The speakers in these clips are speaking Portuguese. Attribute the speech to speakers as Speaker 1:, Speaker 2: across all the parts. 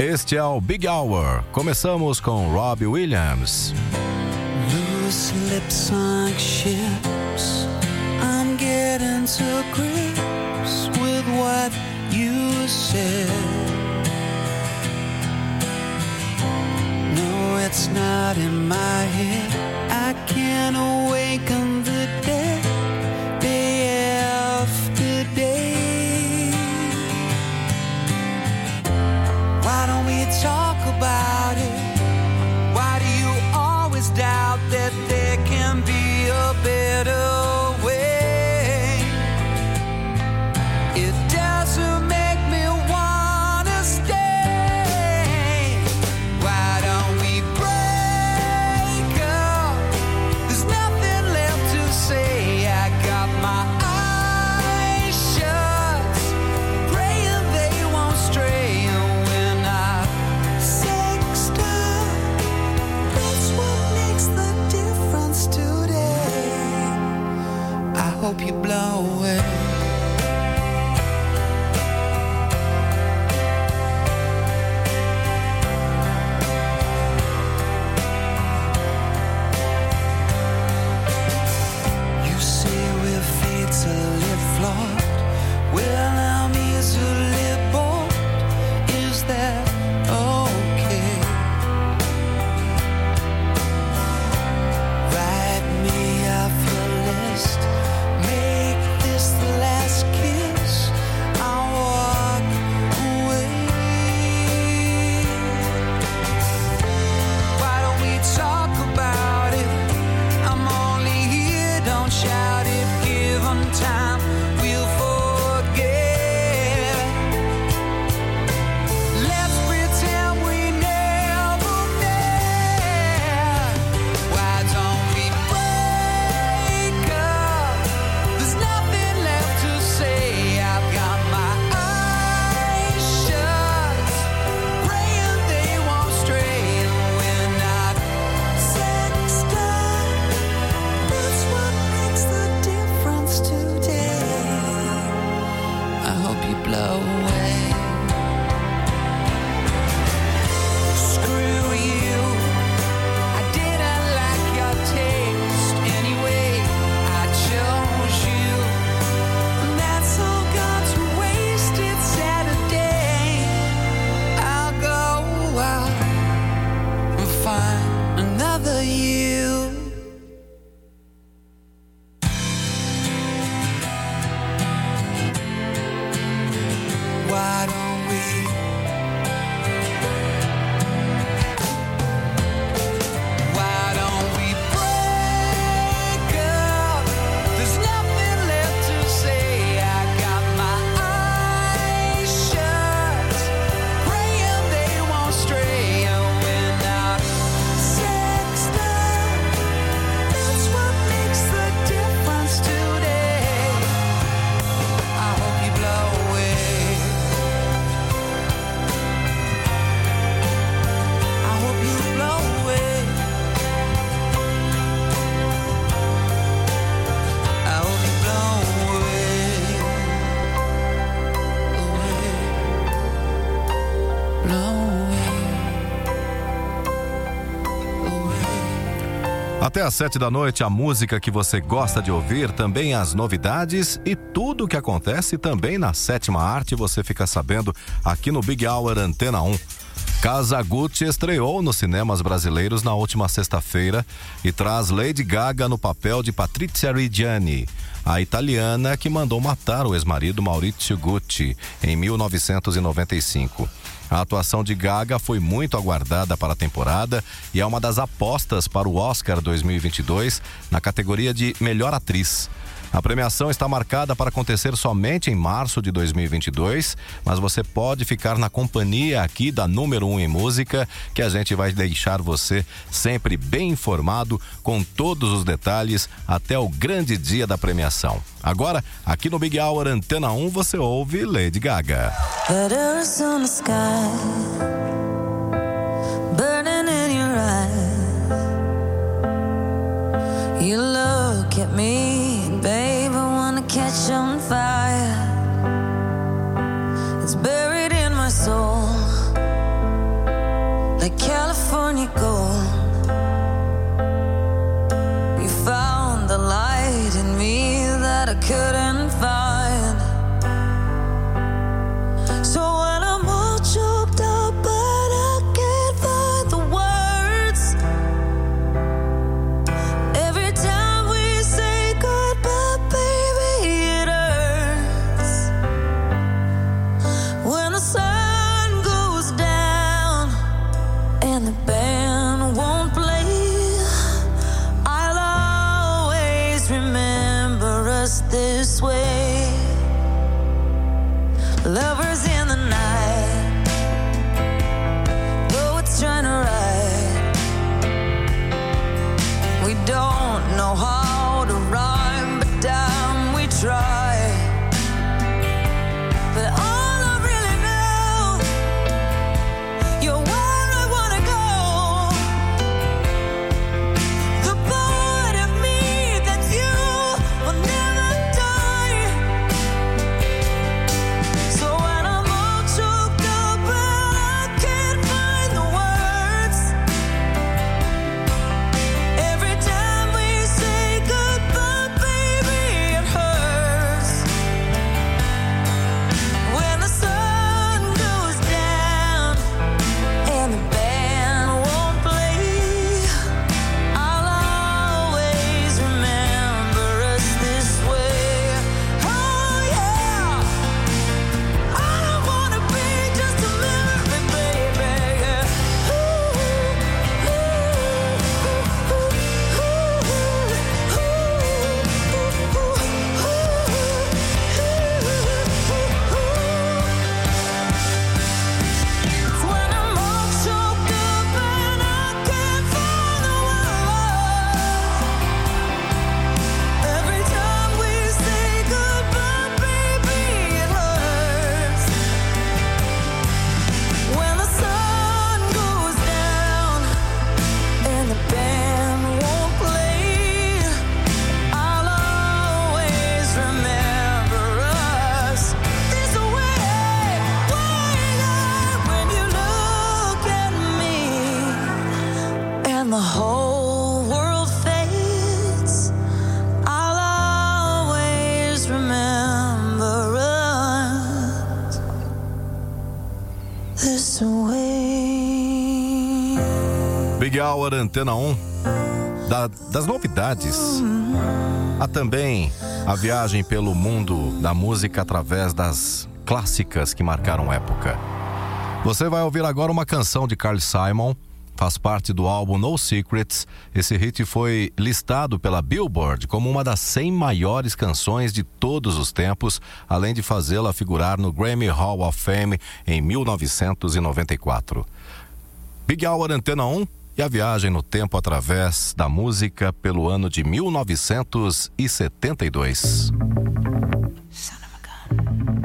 Speaker 1: Este é o Big Hour. Começamos com Robbie Williams.
Speaker 2: Loose lips sunk ships. I'm getting to grips with what you said. No, it's not in my head.
Speaker 1: Até às sete da noite, a música que você gosta de ouvir, também as novidades e tudo o que acontece também na sétima arte você fica sabendo aqui no Big Hour Antena 1. Casa Gucci estreou nos cinemas brasileiros na última sexta-feira e traz Lady Gaga no papel de Patrizia Reggiani, a italiana que mandou matar o ex-marido Maurizio Gucci em 1995. A atuação de Gaga foi muito aguardada para a temporada e é uma das apostas para o Oscar 2022 na categoria de Melhor Atriz. A premiação está marcada para acontecer somente em março de 2022, mas você pode ficar na companhia aqui da número 1 um em música, que a gente vai deixar você sempre bem informado com todos os detalhes até o grande dia da premiação. Agora, aqui no Big Hour Antena 1, você ouve Lady Gaga.
Speaker 3: You look at me, catch on fire. It's buried in my soul, like California gold. away. Lovers in the night.
Speaker 1: Big Hour Antena 1 da, das novidades. Há também a viagem pelo mundo da música através das clássicas que marcaram época. Você vai ouvir agora uma canção de Carl Simon faz parte do álbum No Secrets. Esse hit foi listado pela Billboard como uma das 100 maiores canções de todos os tempos, além de fazê-la figurar no Grammy Hall of Fame em 1994. Big Hour Antena 1 e a viagem no tempo através da música pelo ano de 1972.
Speaker 3: Son of a gun.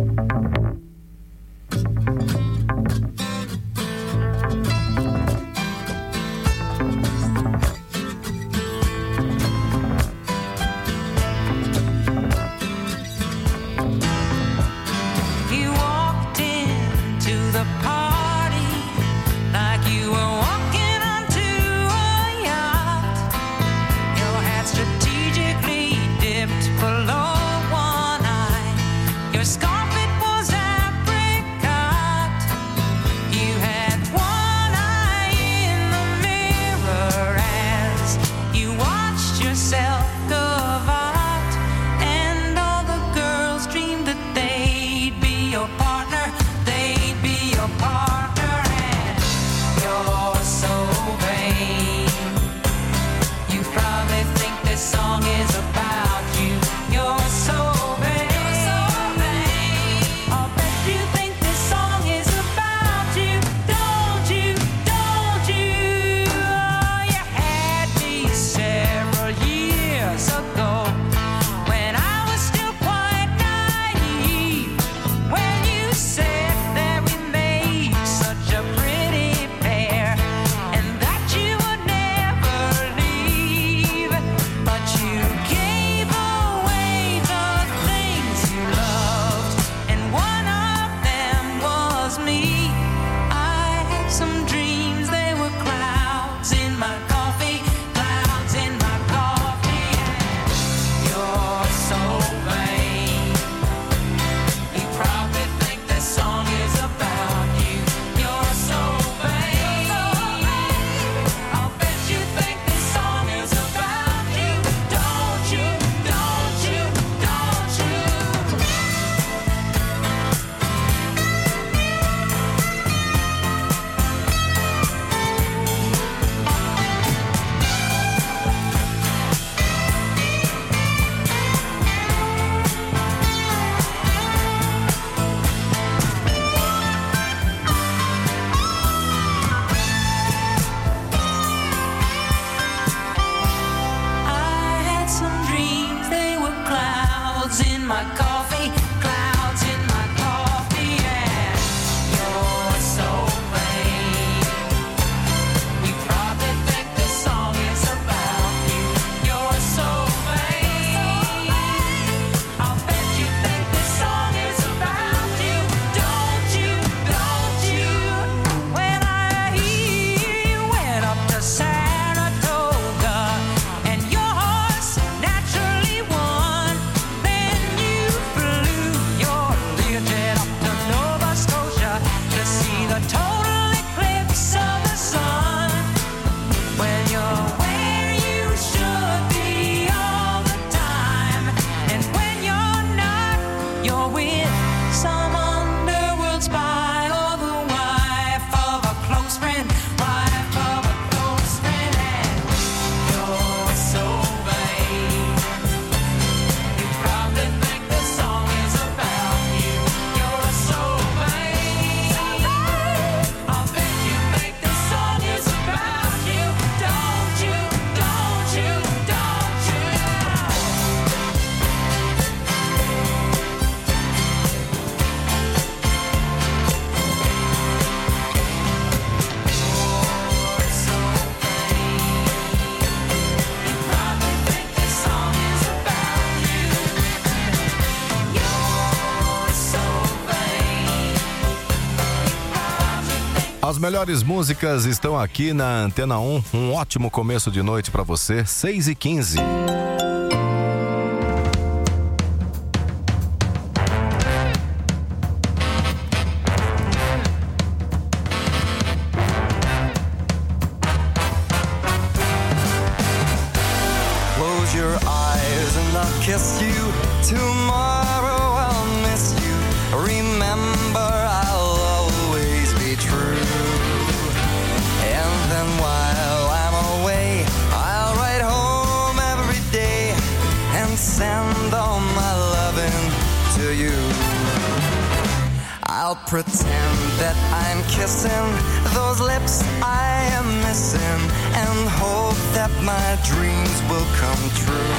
Speaker 4: As melhores músicas estão aqui na Antena 1. Um ótimo começo de noite para você, 6 e 15.
Speaker 5: I'll pretend that I'm kissing those lips I am missing and hope that my dreams will come true.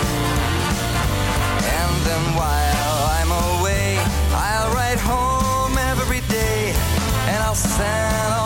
Speaker 5: And then while I'm away, I'll write home every day and I'll send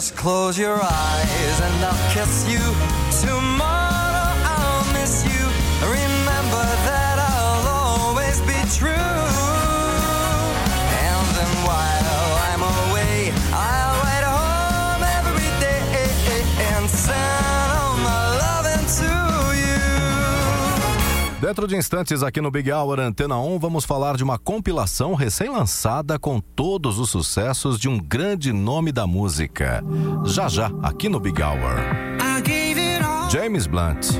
Speaker 5: Just close your eyes and I'll kiss you. Tomorrow
Speaker 4: Dentro de instantes aqui no Big Hour Antena 1, vamos falar de uma compilação recém-lançada com todos os sucessos de um grande nome da música. Já já, aqui no Big Hour. James Blunt.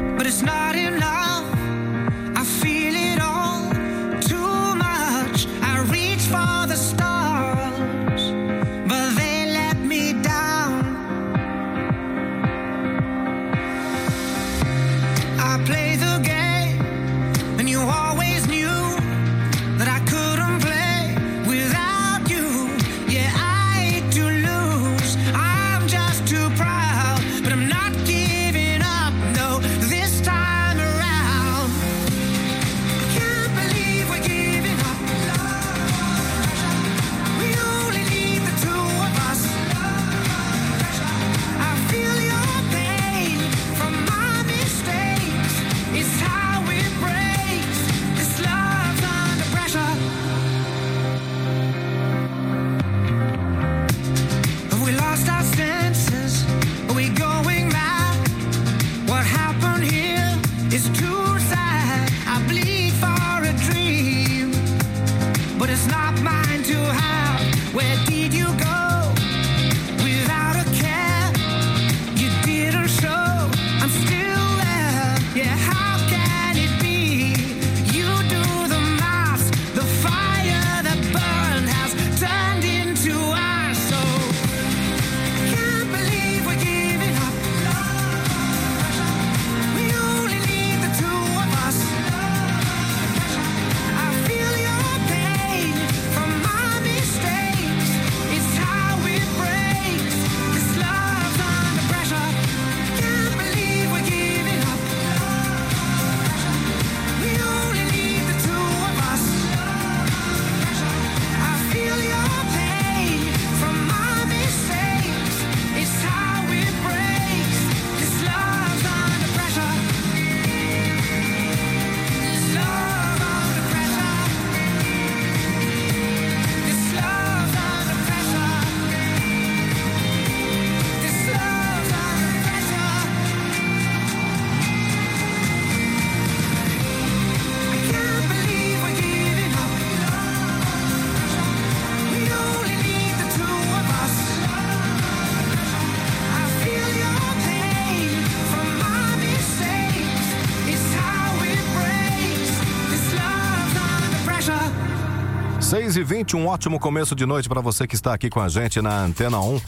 Speaker 6: 6 e 20 um ótimo começo de noite para você que está aqui com a gente na Antena 1.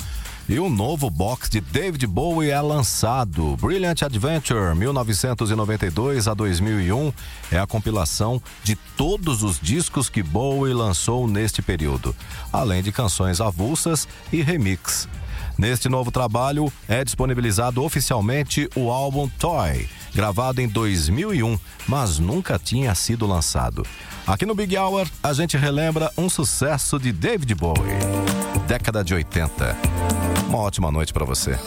Speaker 6: E o novo box de David Bowie é lançado. Brilliant Adventure 1992 a 2001 é a compilação de todos os discos que Bowie lançou neste período, além de canções avulsas e remix. Neste novo trabalho é disponibilizado oficialmente o álbum Toy, gravado em 2001, mas nunca tinha sido lançado. Aqui no Big Hour, a gente relembra um sucesso de David Bowie, década de 80. Uma ótima noite para você.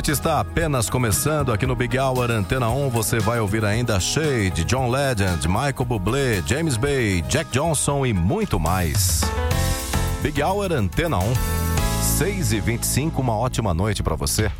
Speaker 6: Noite está apenas começando aqui no Big Hour Antena 1. Você vai ouvir ainda Shade, John Legend, Michael Bublé, James Bay, Jack Johnson e muito mais. Big Hour Antena 1. 6 e 25 uma ótima noite para você.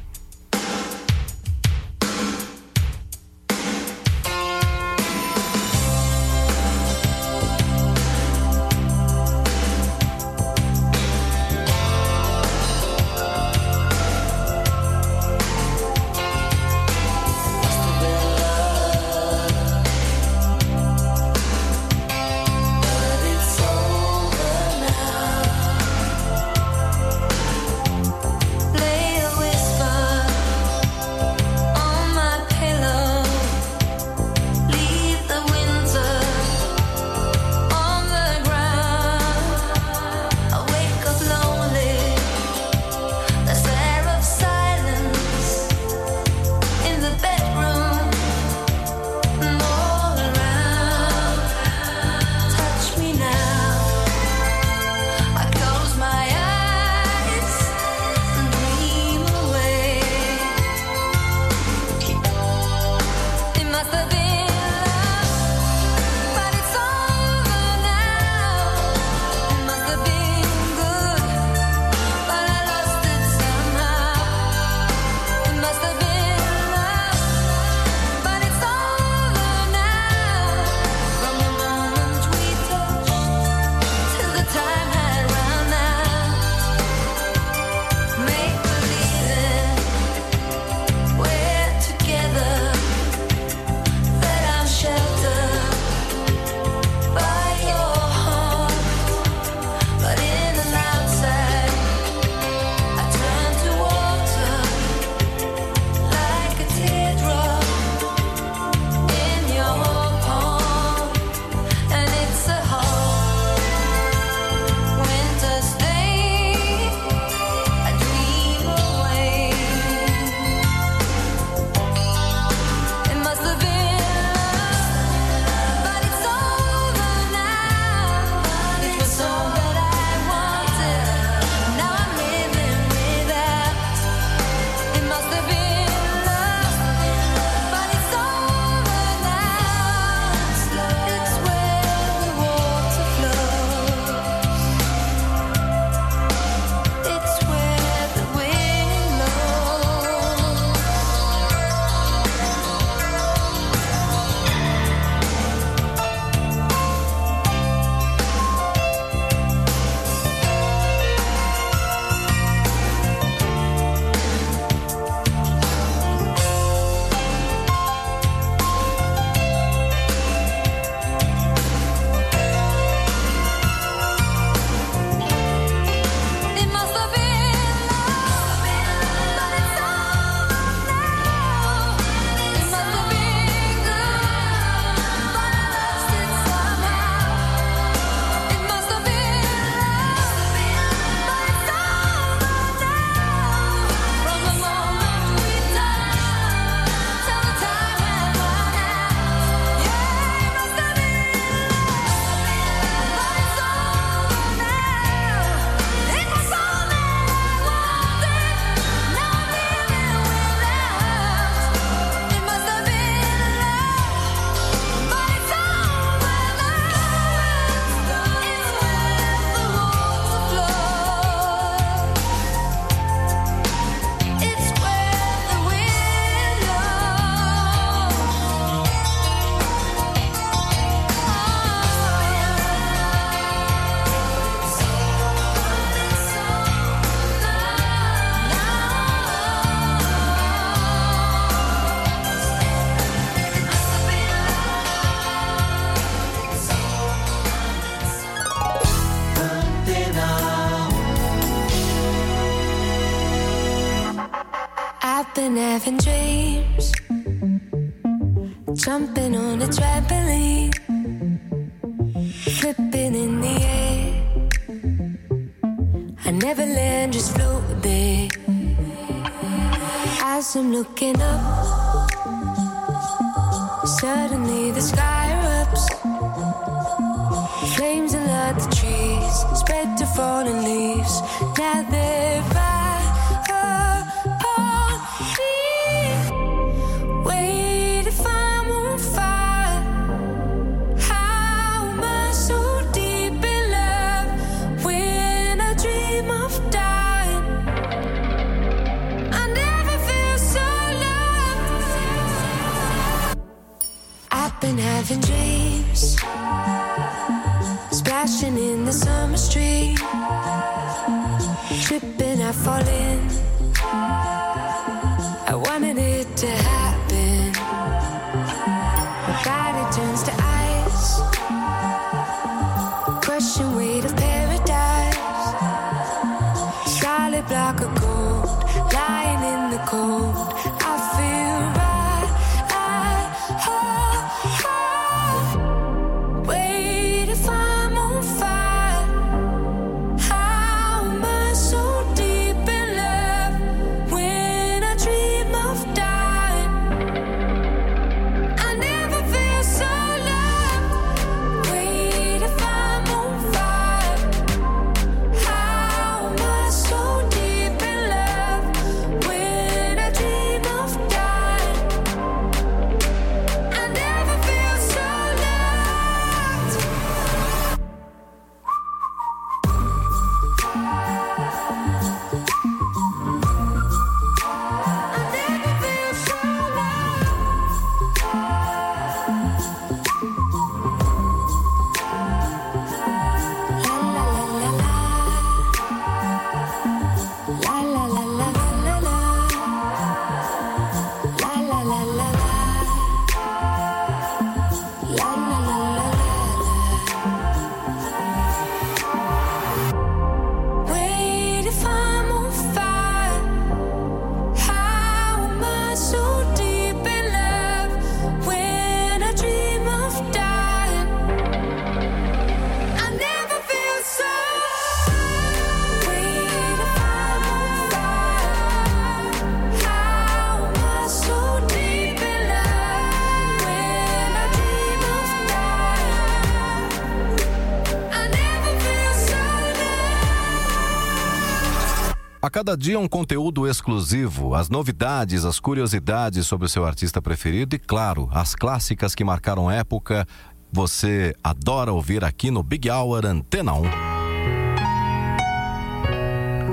Speaker 1: cada dia um conteúdo exclusivo, as novidades, as curiosidades sobre o seu artista preferido e, claro, as clássicas que marcaram época. Você adora ouvir aqui no Big Hour Antena 1.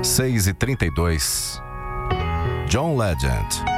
Speaker 1: 6 e 32 John Legend.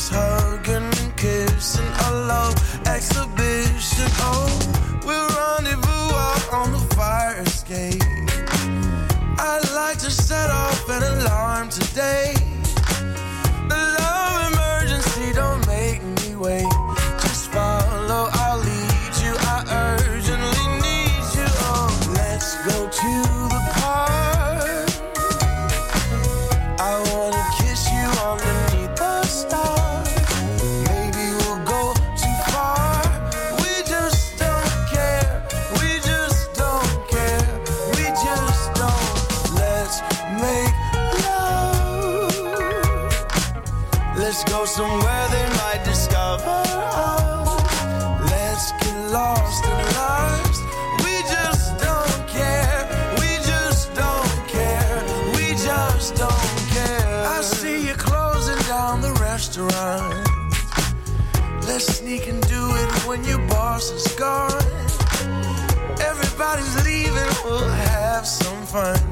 Speaker 7: lips, hugging and kissing. A love exhibition. Oh, we'll rendezvous out on the fire escape. I'd like to set off an alarm today. The love emergency don't make me wait. fine.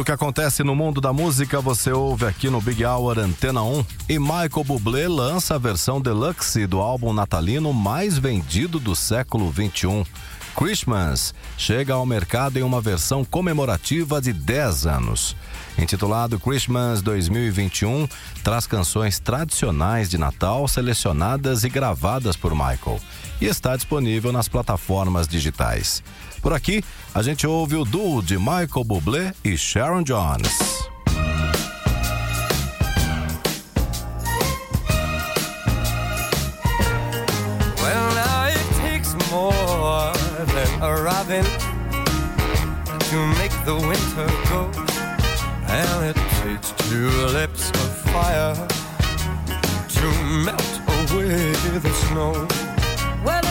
Speaker 1: tudo o que acontece no mundo da música você ouve aqui no Big Hour Antena 1. E Michael Bublé lança a versão deluxe do álbum natalino mais vendido do século 21. Christmas chega ao mercado em uma versão comemorativa de 10 anos. Intitulado Christmas 2021, traz canções tradicionais de Natal selecionadas e gravadas por Michael e está disponível nas plataformas digitais. Por aqui, a gente ouve o duo de Michael Bublé e Sharon Jones.
Speaker 2: the winter goes And it takes two lips of fire To melt away the snow.
Speaker 8: Well,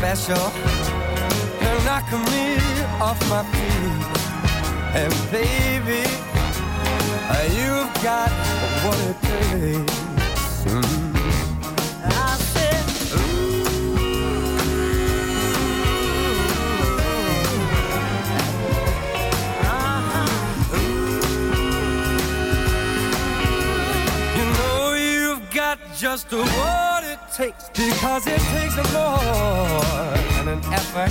Speaker 2: special. They're knocking me off my feet. And baby You've got what it takes. Mm.
Speaker 8: I said
Speaker 2: ooh, uh-huh. ooh. You know you've got just a
Speaker 8: word because it takes a
Speaker 2: more and an effort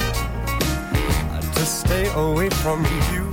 Speaker 2: to
Speaker 8: stay away from you.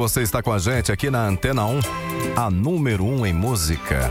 Speaker 9: você está com a gente aqui na Antena 1, a número 1 em música.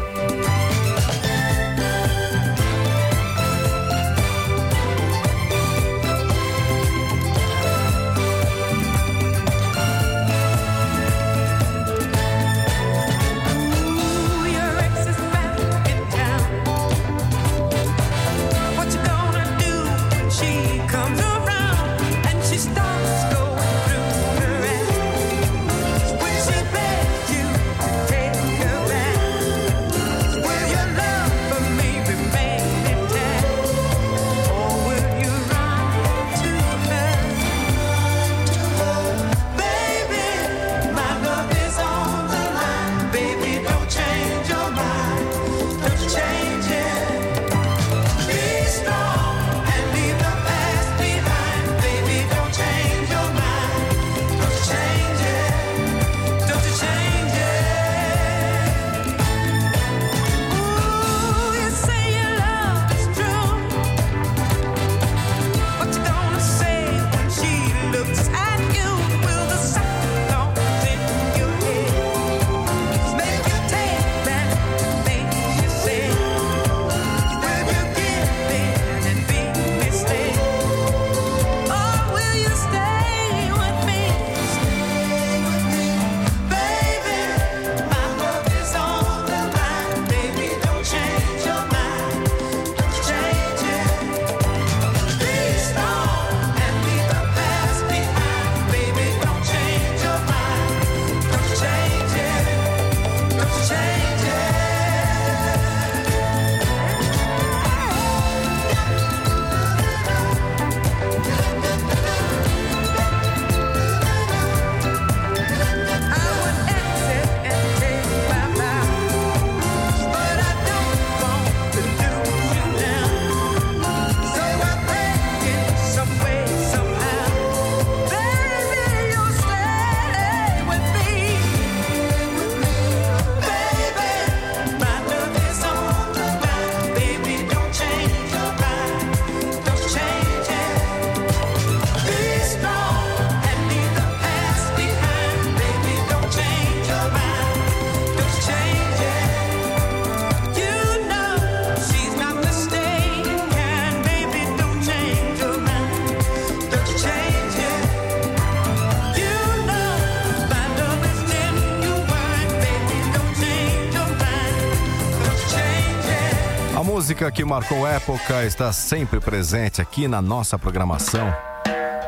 Speaker 9: música que marcou época está sempre presente aqui na nossa programação.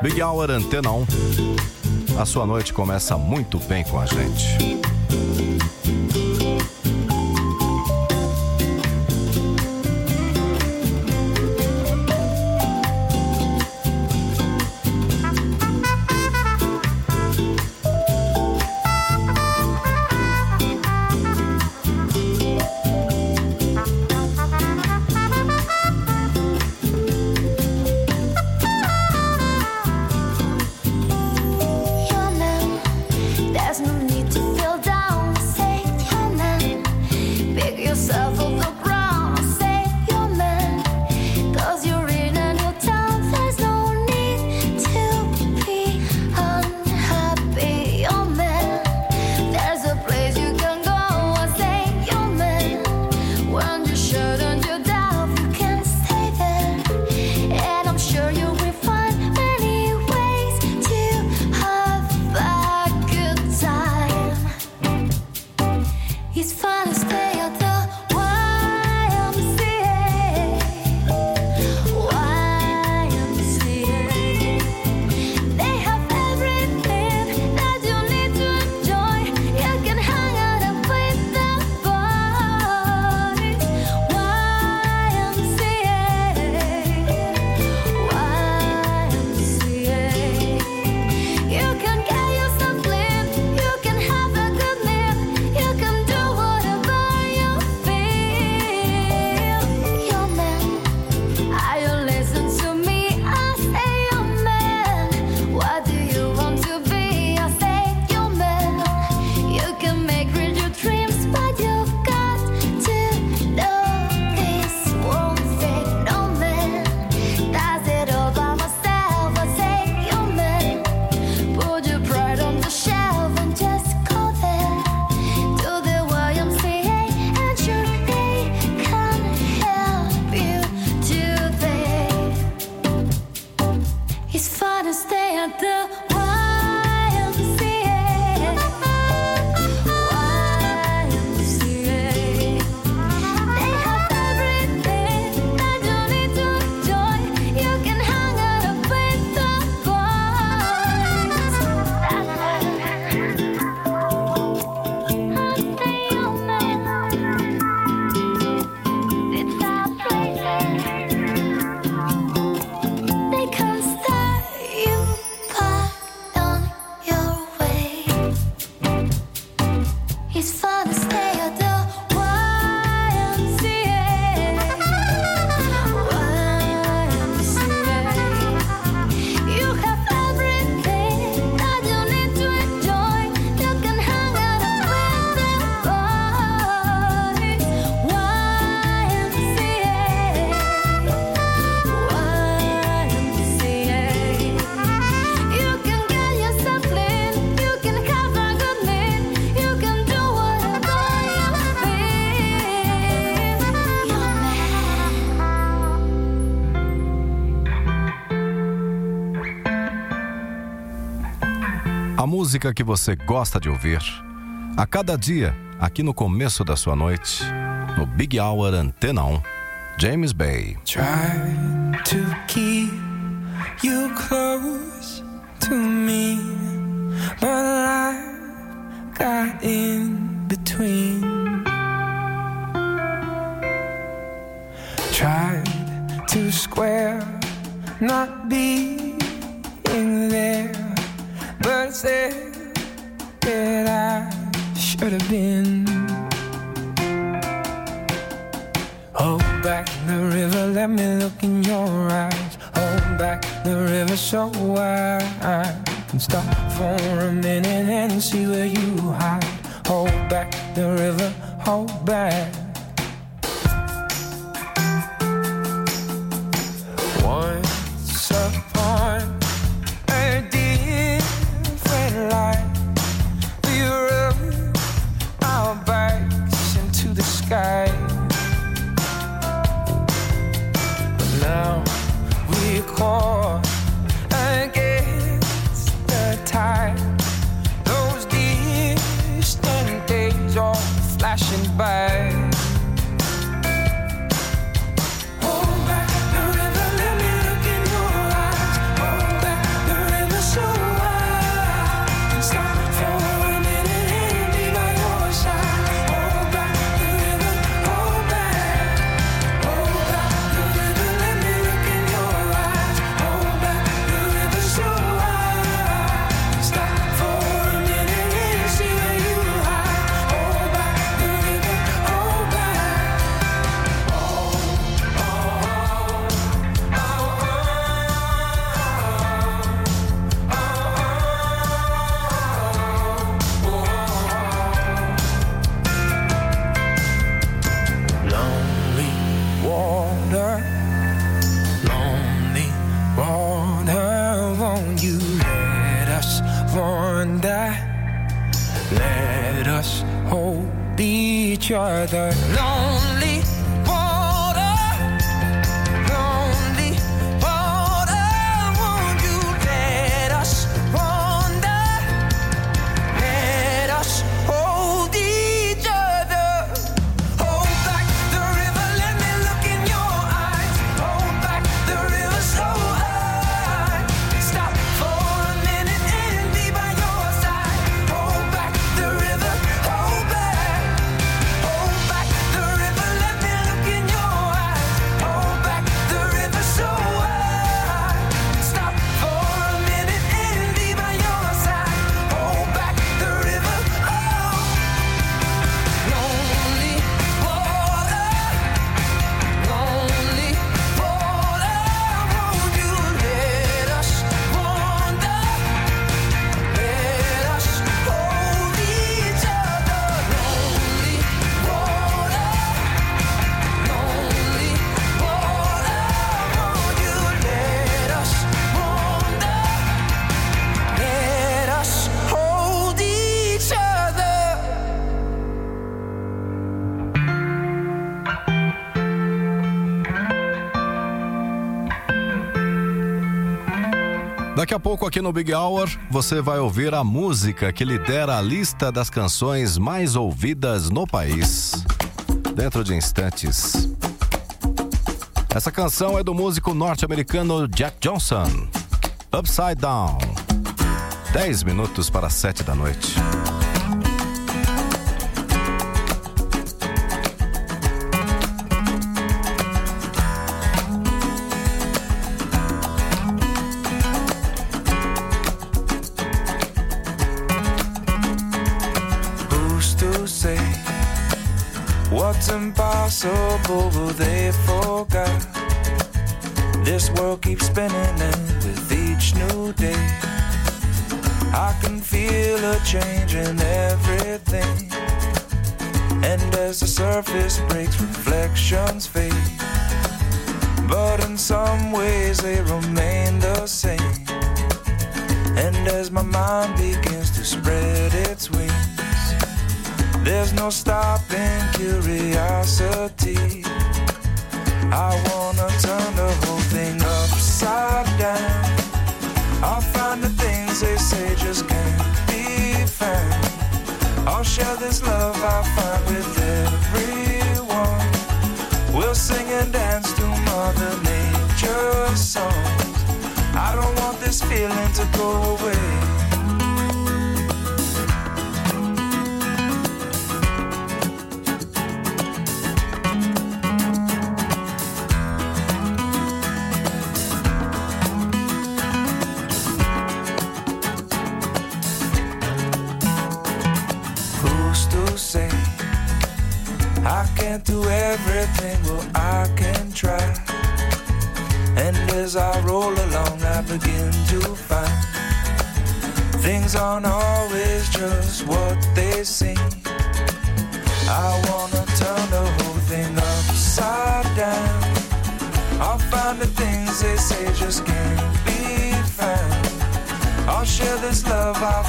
Speaker 9: Big Hour Antena 1. A sua noite começa muito bem com a gente.
Speaker 1: música que você gosta de ouvir. A cada dia, aqui no começo da sua noite, no Big Hour Antena 1, James Bay.
Speaker 4: Try to keep you close to me, but life got in between. Tried to square, not be in there, but said. could have been. Hold back the river, let me look in your eyes. Hold back the river so wide. I can stop for a minute and see where you hide. Hold back the river, hold back.
Speaker 1: pouco aqui no Big Hour, você vai ouvir a música que lidera a lista das canções mais ouvidas no país. Dentro de instantes. Essa canção é do músico norte-americano Jack Johnson. Upside Down. 10 minutos para 7 da noite.
Speaker 4: This
Speaker 7: feeling to go away. Who's to say I can't do everything? Begin to find things aren't always just what they seem. I wanna turn the whole thing upside down. I'll find the things they say just can't be found. I'll share this love I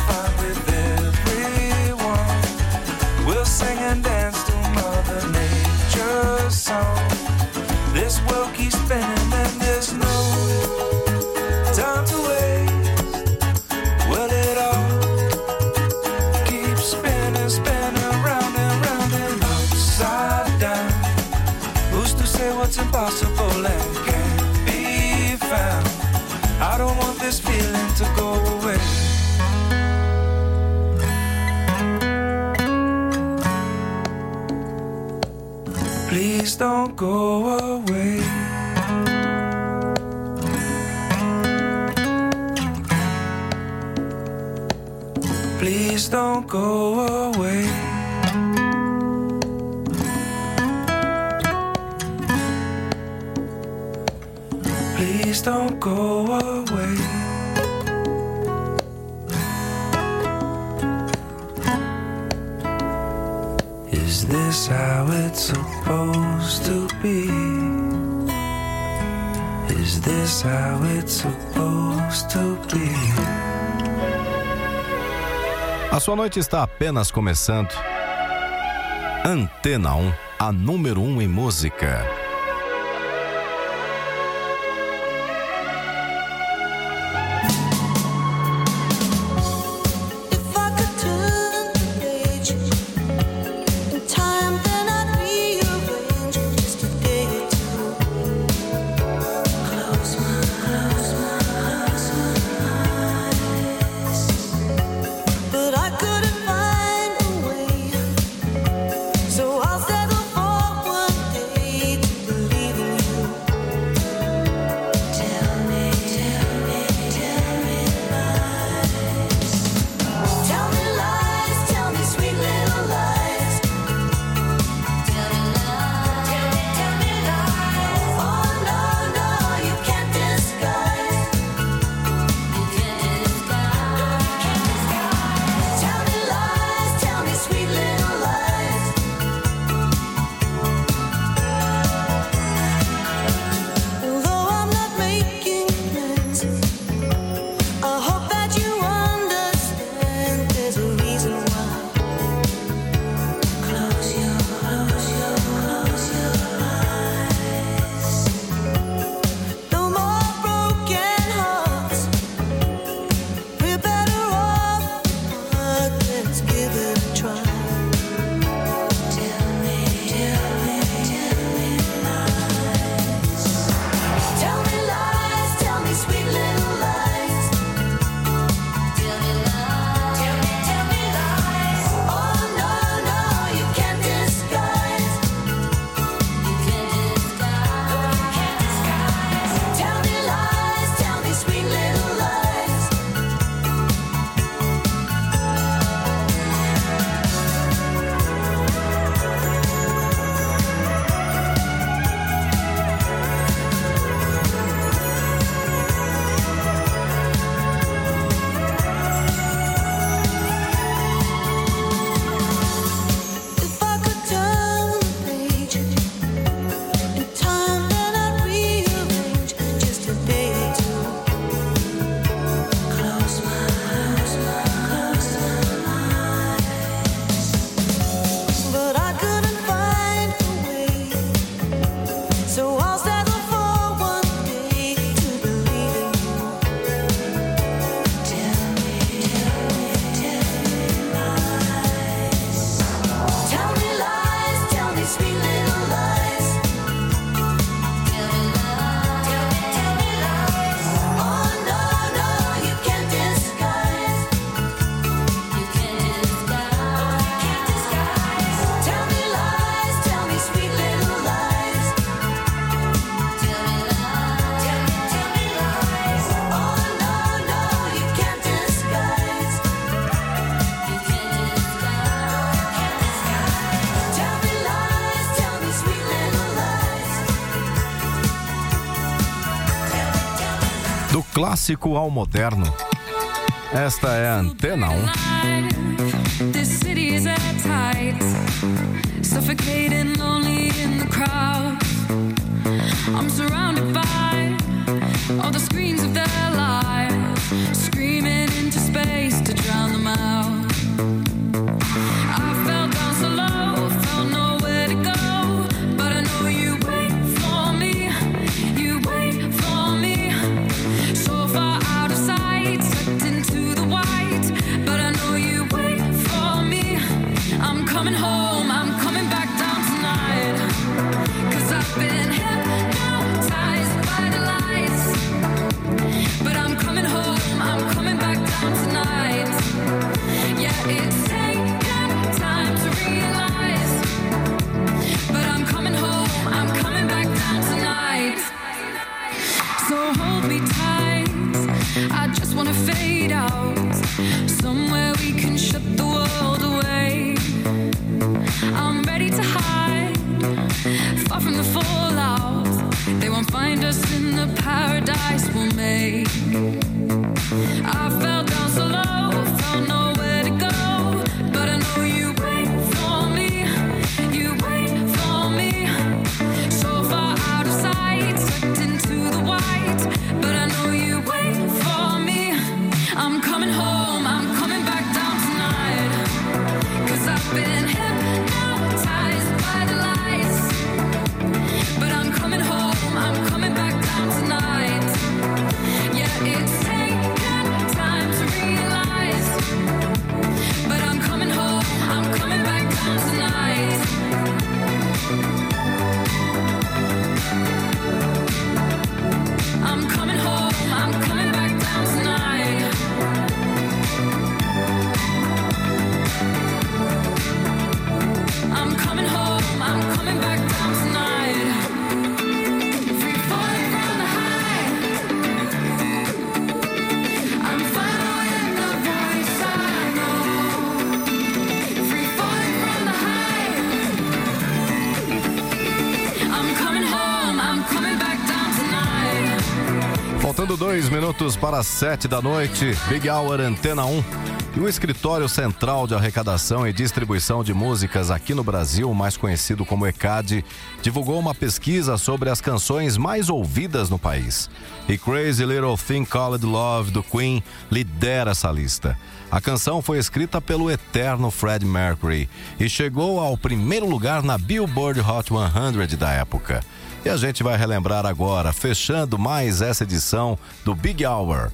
Speaker 7: Please don't go away. Please don't go away. Is this how it's supposed to be? Is this how it's supposed to be?
Speaker 8: A sua noite está apenas começando. Antena 1, a número 1 em música.
Speaker 9: clássico ao moderno. Esta é a Antena 1. minutos para 7 da noite, Big Hour Antena 1. E o Escritório Central de Arrecadação e Distribuição de Músicas aqui no Brasil, mais conhecido como ECAD, divulgou uma pesquisa sobre as canções mais ouvidas no país. E Crazy Little Thing Called Love, do Queen, lidera essa lista. A canção foi escrita pelo eterno Fred Mercury e chegou ao primeiro lugar na Billboard Hot 100 da época. E a gente vai relembrar agora, fechando mais essa edição do Big Hour.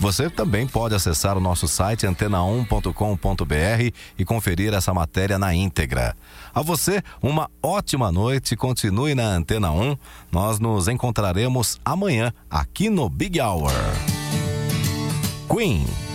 Speaker 9: Você também pode acessar o nosso site antena1.com.br e conferir essa matéria na íntegra. A você, uma ótima noite. Continue na Antena 1. Nós nos encontraremos amanhã aqui no Big Hour. Queen.